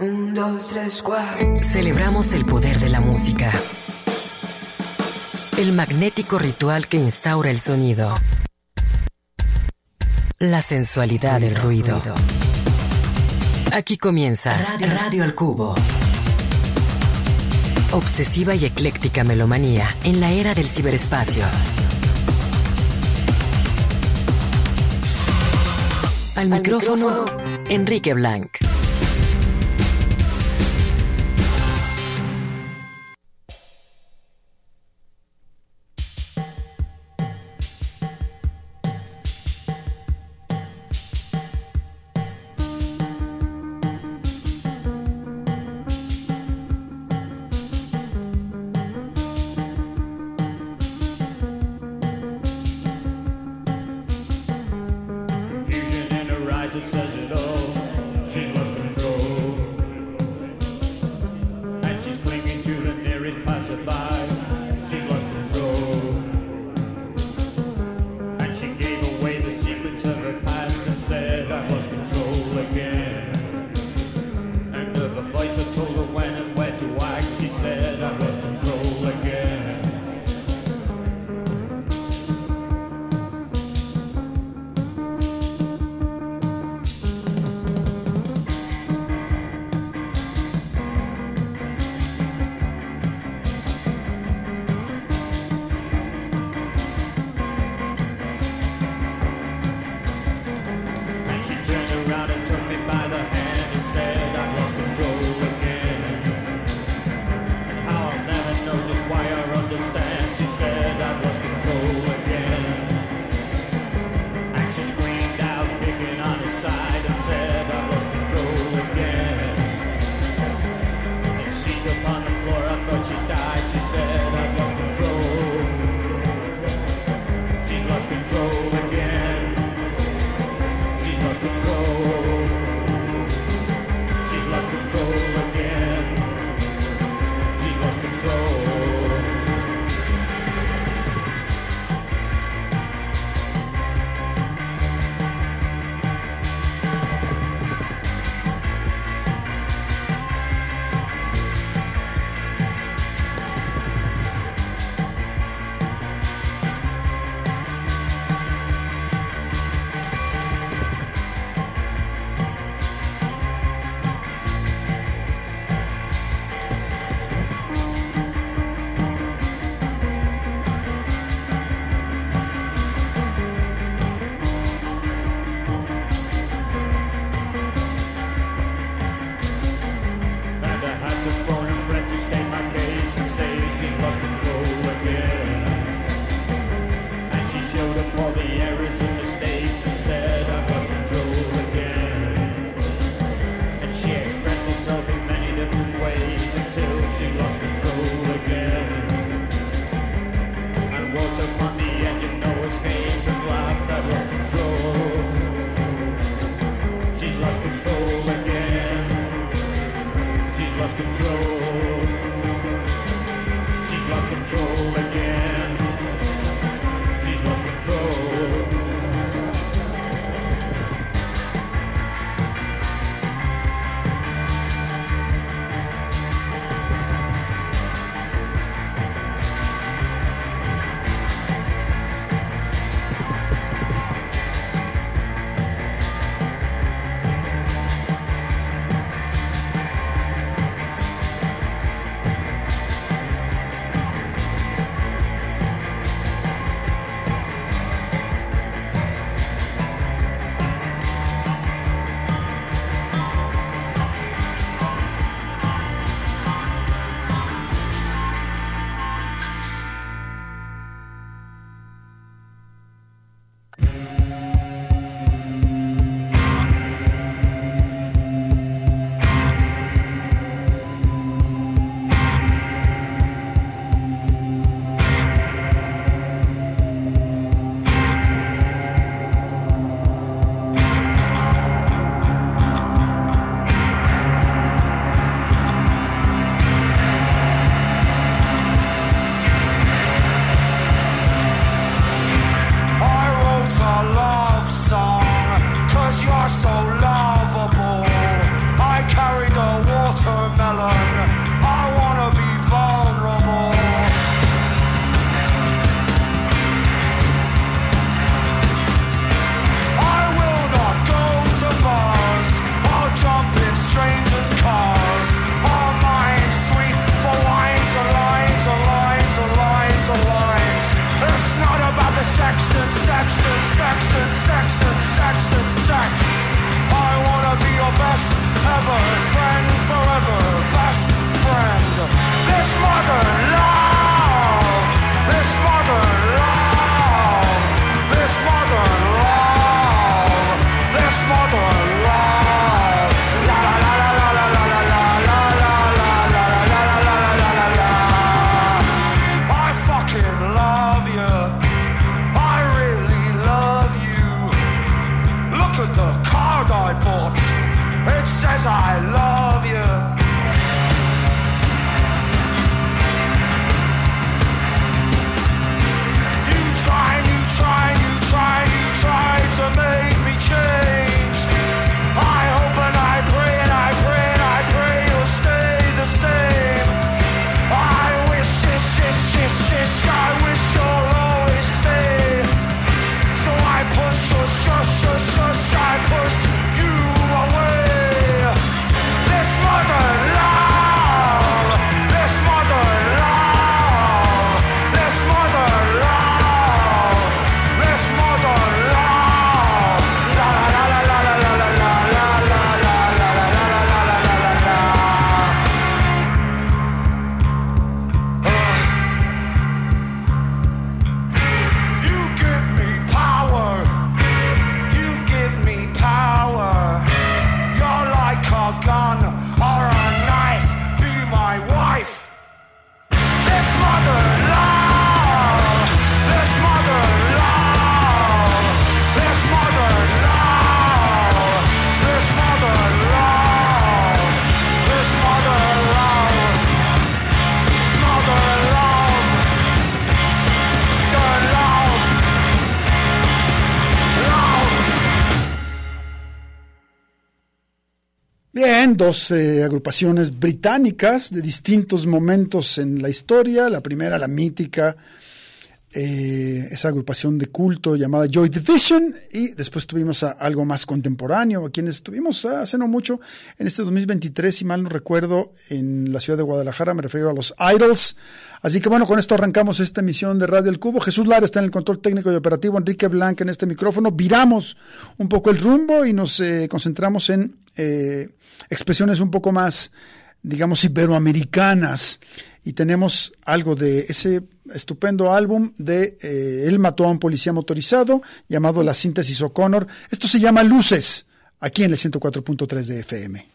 Un, dos, tres, cuatro. Celebramos el poder de la música. El magnético ritual que instaura el sonido. La sensualidad del ruido. Aquí comienza Radio, Radio al Cubo. Obsesiva y ecléctica melomanía en la era del ciberespacio. Al micrófono, Enrique Blanc. Dos agrupaciones británicas de distintos momentos en la historia. La primera, la mítica, eh, esa agrupación de culto llamada Joy Division, y después tuvimos a algo más contemporáneo, a quienes tuvimos hace no mucho, en este 2023, si mal no recuerdo, en la ciudad de Guadalajara, me refiero a los Idols. Así que bueno, con esto arrancamos esta emisión de Radio El Cubo. Jesús Lara está en el control técnico y operativo, Enrique Blanca en este micrófono. Viramos un poco el rumbo y nos eh, concentramos en eh, expresiones un poco más, digamos, iberoamericanas. Y tenemos algo de ese estupendo álbum de eh, Él mató a un policía motorizado llamado La Síntesis O'Connor. Esto se llama Luces, aquí en el 104.3 de FM.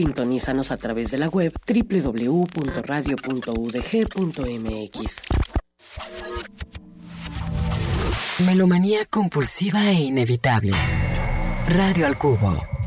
Sintonízanos a través de la web www.radio.udg.mx. Melomanía compulsiva e inevitable. Radio al cubo.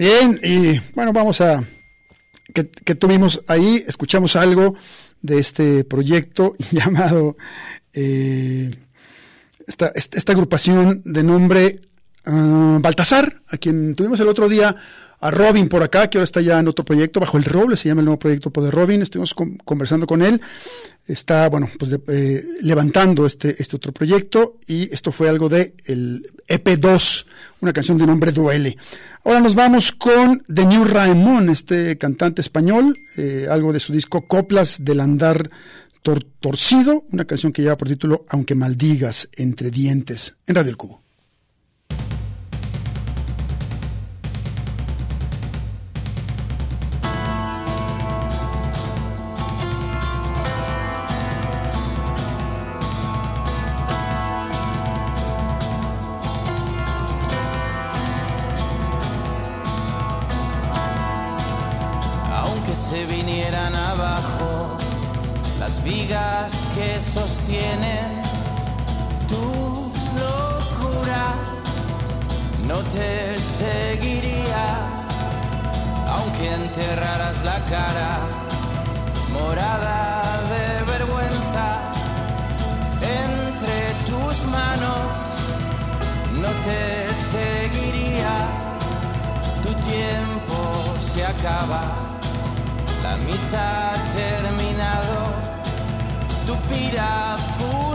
Bien, y bueno, vamos a... que, tuvimos ahí? Escuchamos algo de este proyecto llamado... Eh, esta, esta, agrupación de nombre ah, Baltasar, a quien tuvimos el otro día, a Robin por acá, que ahora está ya en otro proyecto, bajo el roble, se llama el nuevo proyecto de Robin, estuvimos con- conversando con él, está, bueno, pues eh, levantando este, este otro proyecto y esto fue algo de el EP2, una canción de nombre Duele. Ahora nos vamos con The New Raemon, este cantante español, eh, algo de su disco Coplas del Andar Tor- Torcido, una canción que lleva por título Aunque maldigas entre dientes, en Radio El Cubo. Las vigas que sostienen tu locura, no te seguiría, aunque enterraras la cara morada de vergüenza entre tus manos, no te seguiría, tu tiempo se acaba. La misa ha terminado, to be a fool.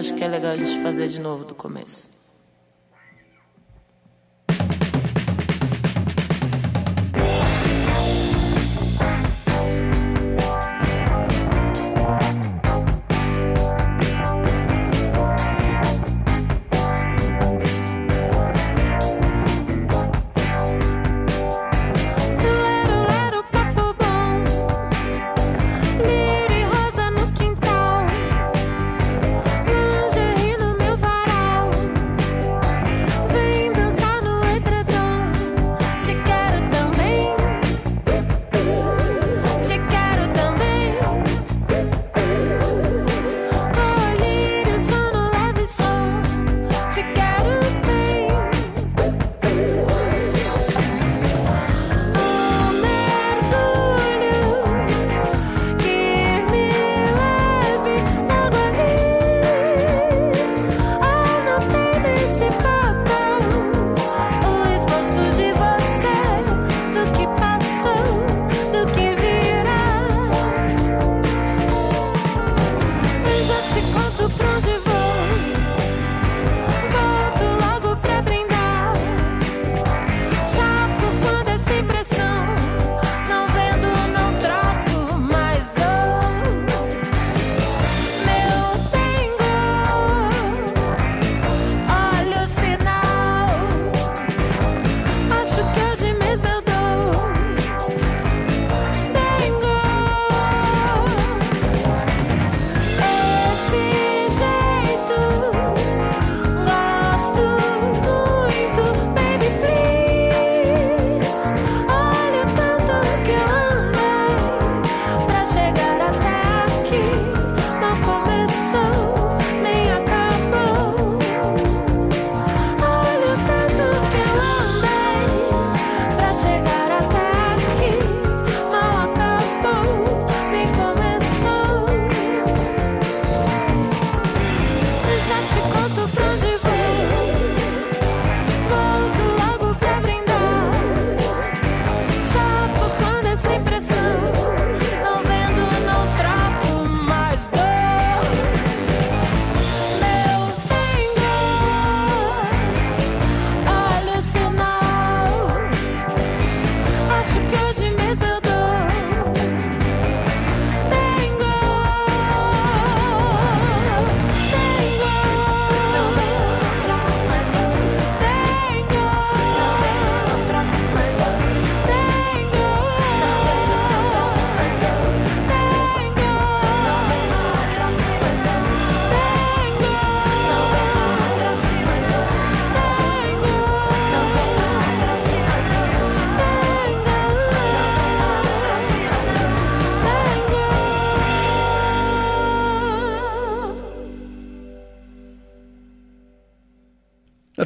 Acho que é legal a gente fazer de novo do começo.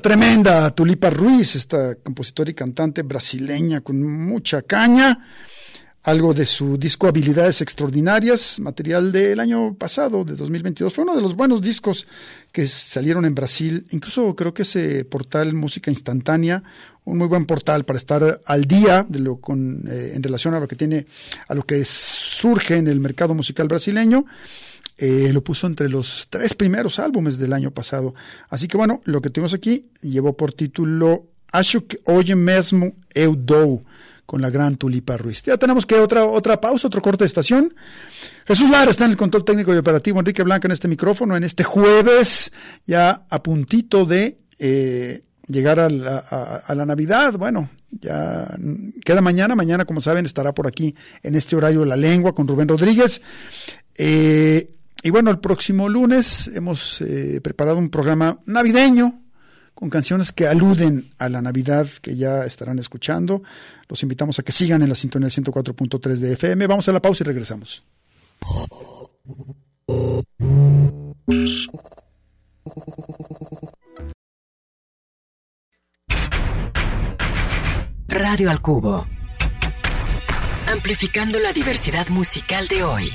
Tremenda Tulipa Ruiz, esta compositora y cantante brasileña con mucha caña. Algo de su disco Habilidades Extraordinarias, material del año pasado, de 2022. Fue uno de los buenos discos que salieron en Brasil. Incluso creo que ese portal Música Instantánea, un muy buen portal para estar al día de lo con, eh, en relación a lo que tiene, a lo que surge en el mercado musical brasileño. Eh, lo puso entre los tres primeros álbumes del año pasado. Así que bueno, lo que tuvimos aquí llevó por título Acho que hoje mesmo eu dou, con la gran Tulipa Ruiz. Ya tenemos que otra, otra pausa, otro corte de estación. Jesús Lara está en el control técnico y operativo, Enrique Blanca en este micrófono, en este jueves, ya a puntito de eh, llegar a la, a- la Navidad. Bueno, ya queda mañana. Mañana, como saben, estará por aquí en este horario La Lengua con Rubén Rodríguez. Eh, y bueno, el próximo lunes hemos eh, preparado un programa navideño con canciones que aluden a la Navidad que ya estarán escuchando. Los invitamos a que sigan en la sintonía del 104.3 de FM. Vamos a la pausa y regresamos. Radio al Cubo. Amplificando la diversidad musical de hoy.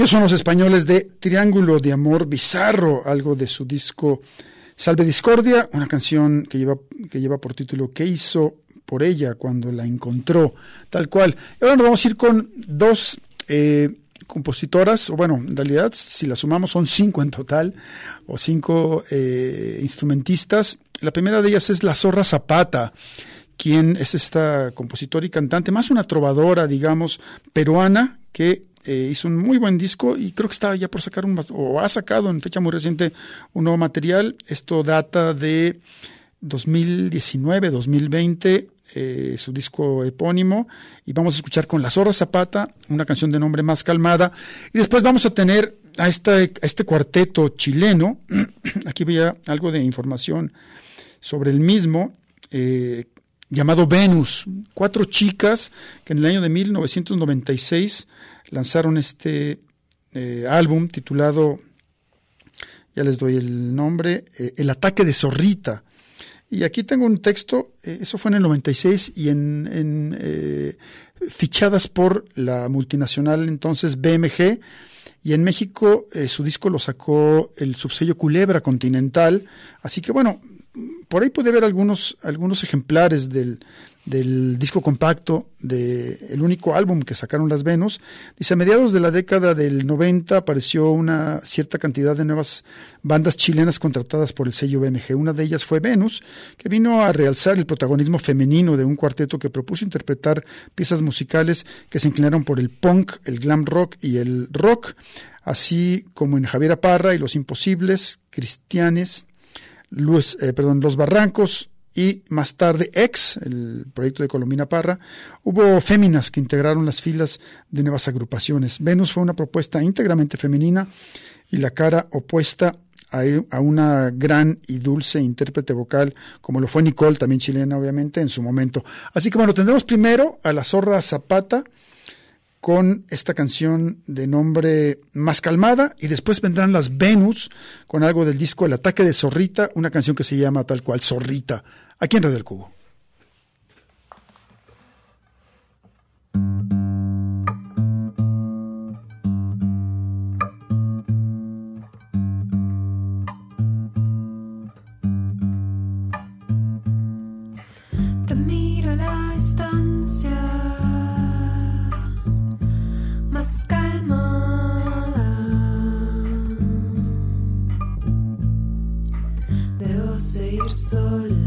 Ellos son los españoles de Triángulo de Amor Bizarro, algo de su disco Salve Discordia, una canción que lleva, que lleva por título ¿Qué hizo por ella cuando la encontró? Tal cual. Y ahora nos vamos a ir con dos eh, compositoras, o bueno, en realidad si las sumamos son cinco en total, o cinco eh, instrumentistas. La primera de ellas es La Zorra Zapata, quien es esta compositora y cantante, más una trovadora, digamos, peruana, que eh, hizo un muy buen disco y creo que estaba ya por sacar un, o ha sacado en fecha muy reciente un nuevo material. Esto data de 2019, 2020, eh, su disco epónimo, y vamos a escuchar con La Zorra Zapata, una canción de nombre más calmada, y después vamos a tener a, esta, a este cuarteto chileno, aquí veía algo de información sobre el mismo, eh, llamado Venus, cuatro chicas que en el año de 1996 lanzaron este eh, álbum titulado, ya les doy el nombre, eh, El ataque de Zorrita. Y aquí tengo un texto, eh, eso fue en el 96 y en, en fichadas por la multinacional entonces BMG. Y en México su disco lo sacó el subsello Culebra Continental. Así que bueno, por ahí puede ver algunos, algunos ejemplares del, del disco compacto de el único álbum que sacaron las Venus. Dice, a mediados de la década del 90 apareció una cierta cantidad de nuevas bandas chilenas contratadas por el sello BMG. Una de ellas fue Venus, que vino a realzar el protagonismo femenino de un cuarteto que propuso interpretar piezas musicales que se inclinaron por el punk, el glam rock y el rock, así como en Javier Parra y Los Imposibles, Cristianes, Luz, eh, perdón, Los Barrancos y más tarde Ex, el proyecto de Colomina Parra, hubo féminas que integraron las filas de nuevas agrupaciones. Venus fue una propuesta íntegramente femenina y la cara opuesta a, a una gran y dulce intérprete vocal como lo fue Nicole, también chilena obviamente, en su momento. Así que bueno, tendremos primero a la Zorra Zapata, con esta canción de nombre más calmada y después vendrán las Venus con algo del disco El ataque de Zorrita, una canción que se llama tal cual Zorrita, aquí en Red del Cubo. Sola.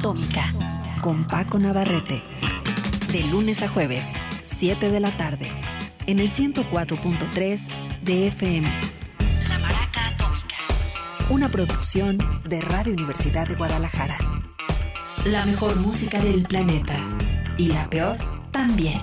Atómica con Paco Navarrete. De lunes a jueves, 7 de la tarde, en el 104.3 de FM. La Maraca Atómica. Una producción de Radio Universidad de Guadalajara. La mejor música del planeta. Y la peor también.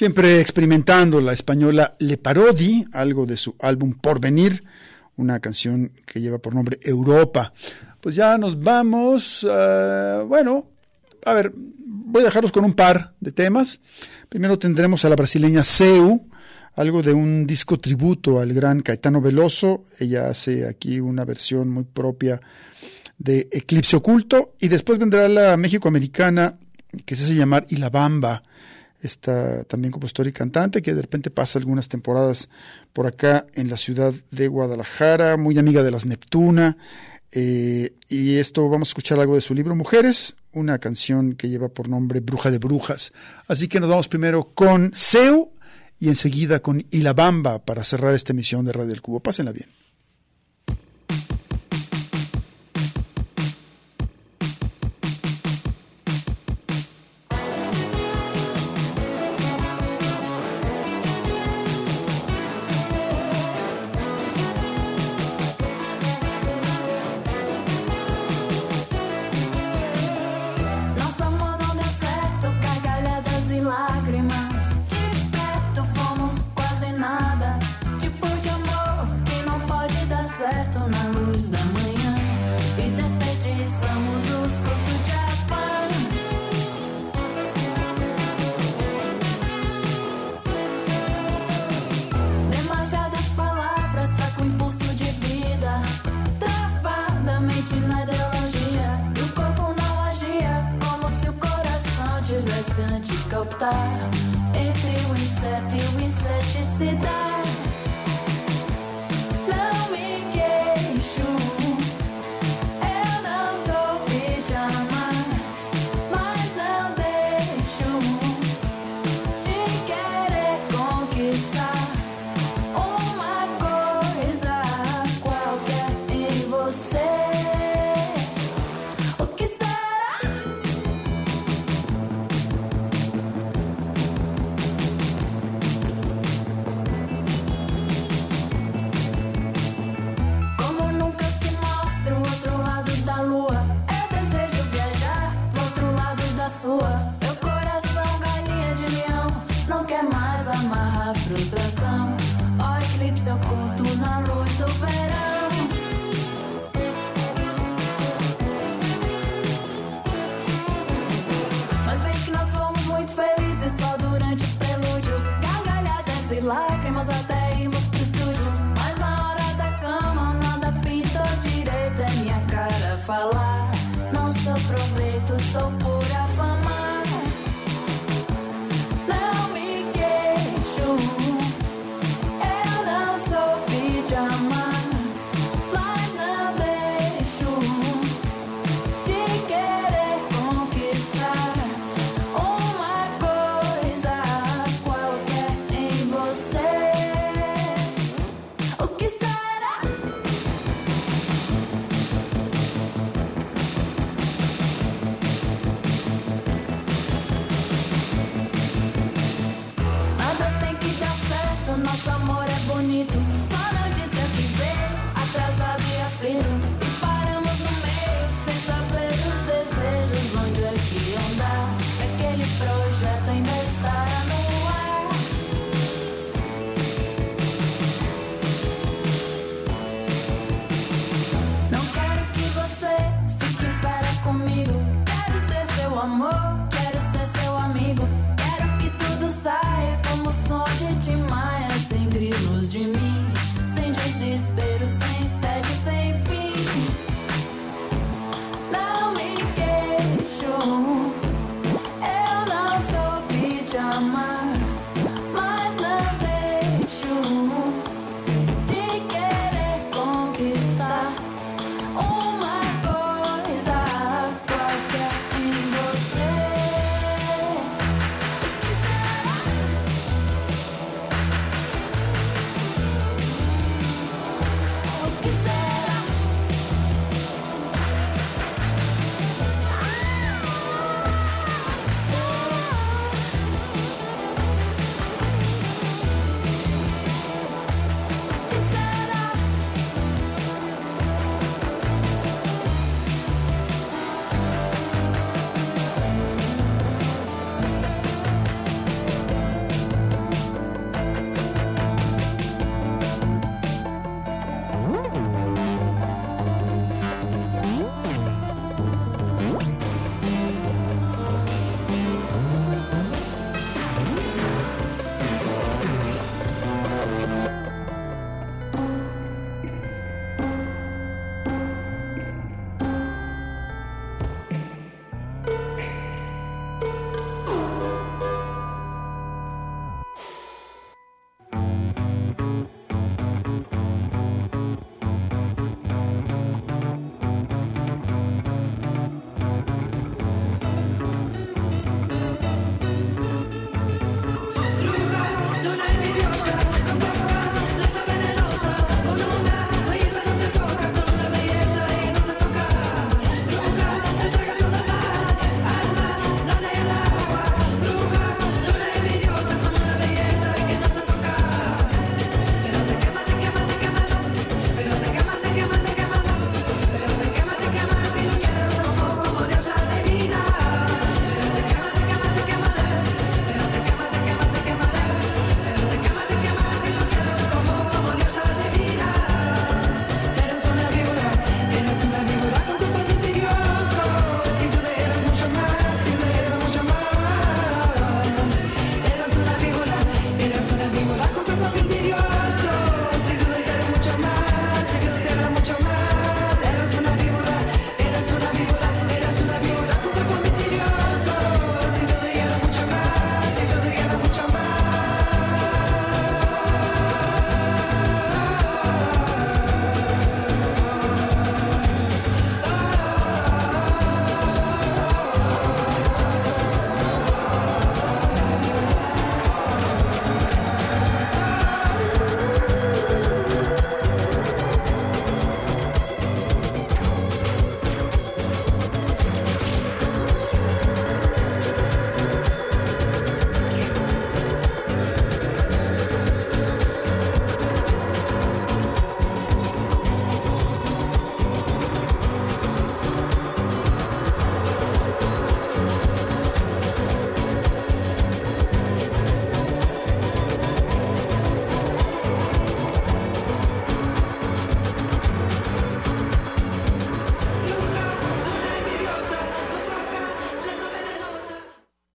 Siempre experimentando la española Le Parodi, algo de su álbum Porvenir, una canción que lleva por nombre Europa. Pues ya nos vamos. Uh, bueno, a ver, voy a dejarlos con un par de temas. Primero tendremos a la brasileña Seu, algo de un disco tributo al gran Caetano Veloso. Ella hace aquí una versión muy propia de Eclipse Oculto. Y después vendrá la México-americana que se hace llamar Ilabamba esta también compositora y cantante que de repente pasa algunas temporadas por acá en la ciudad de Guadalajara, muy amiga de las Neptuna. Eh, y esto vamos a escuchar algo de su libro Mujeres, una canción que lleva por nombre Bruja de Brujas. Así que nos vamos primero con Seu y enseguida con Ilabamba para cerrar esta emisión de Radio del Cubo. Pásenla bien. falar. Não sou proveito, sou